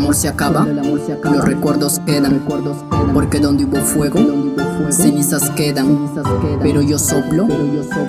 amor se acaba, los recuerdos quedan. Porque donde hubo fuego, cenizas quedan. Pero yo soplo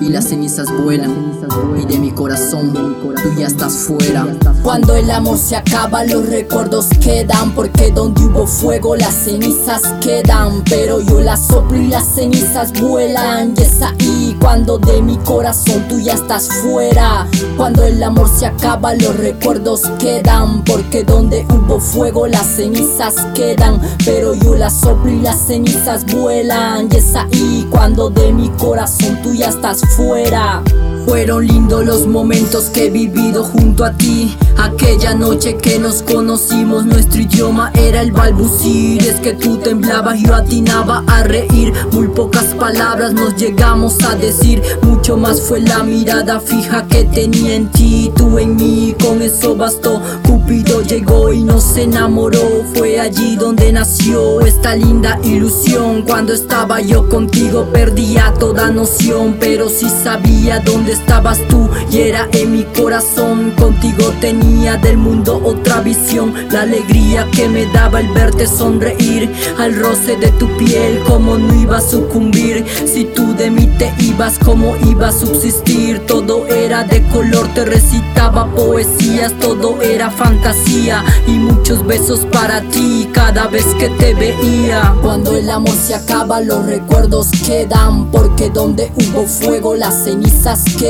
y las cenizas vuelan. Y de mi corazón, tú ya estás fuera. Cuando el amor se acaba, los recuerdos quedan. Porque donde hubo fuego, las cenizas quedan. Pero yo las soplo y las cenizas vuelan. Y es ahí cuando de mi corazón tú ya estás fuera. Cuando el amor se acaba, los recuerdos quedan. Porque donde hubo fuego, las cenizas quedan. Pero yo las soplo y las cenizas vuelan. Y es ahí cuando de mi corazón tú ya estás fuera. Fueron lindos los momentos que he vivido junto a ti. Aquella noche que nos conocimos, nuestro idioma era el balbucir. Es que tú temblabas, yo atinaba a reír. Muy pocas palabras nos llegamos a decir. Mucho más fue la mirada fija que tenía en ti, tú en mí. Con eso bastó. Cupido llegó y nos enamoró. Fue allí donde nació esta linda ilusión. Cuando estaba yo contigo, perdía toda noción. Pero sí sabía dónde estabas tú y era en mi corazón. Contigo tenía del mundo otra visión, la alegría que me daba el verte sonreír, al roce de tu piel, como no iba a sucumbir. Si tú de mí te ibas, como iba a subsistir. Todo era de color, te recitaba poesías, todo era fantasía y muchos besos para ti cada vez que te veía. Cuando el amor se acaba, los recuerdos quedan, porque donde hubo fuego, las cenizas quedan,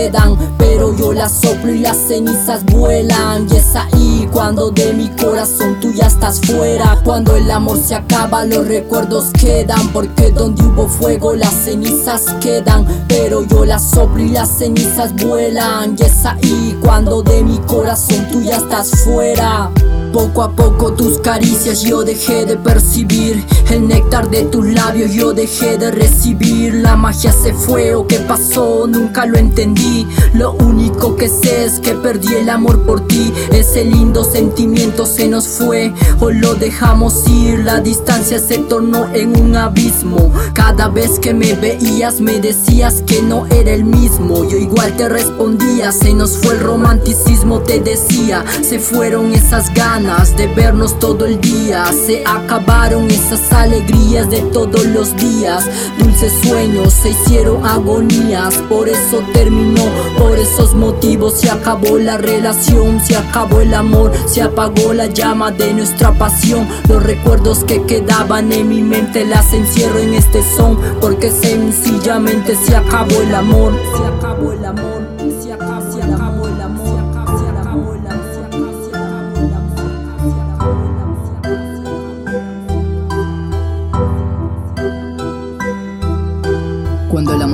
pero yo las soplo y las cenizas vuelan. Y es ahí cuando de mi corazón tú ya estás fuera. Cuando el amor se acaba, los recuerdos quedan, porque donde hubo fuego, las cenizas quedan, pero yo las soplo y las cenizas vuelan. Y es ahí cuando de mi corazón tú ya estás fuera. Poco a poco tus caricias yo dejé de percibir El néctar de tus labios yo dejé de recibir La magia se fue o qué pasó nunca lo entendí Lo único que sé es que perdí el amor por ti Ese lindo sentimiento se nos fue o lo dejamos ir La distancia se tornó en un abismo Cada vez que me veías me decías que no era el mismo Yo igual te respondía se nos fue el romanticismo te decía Se fueron esas ganas de vernos todo el día. Se acabaron esas alegrías de todos los días. Dulces sueños se hicieron agonías. Por eso terminó, por esos motivos se acabó la relación. Se acabó el amor, se apagó la llama de nuestra pasión. Los recuerdos que quedaban en mi mente las encierro en este son. Porque sencillamente se acabó el amor. Se acabó el amor.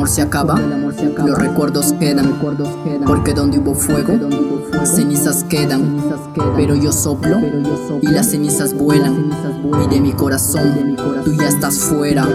Amor se acaba, los recuerdos quedan. Porque donde hubo fuego, cenizas quedan. Pero yo soplo y las cenizas vuelan. Y de mi corazón, tú ya estás fuera.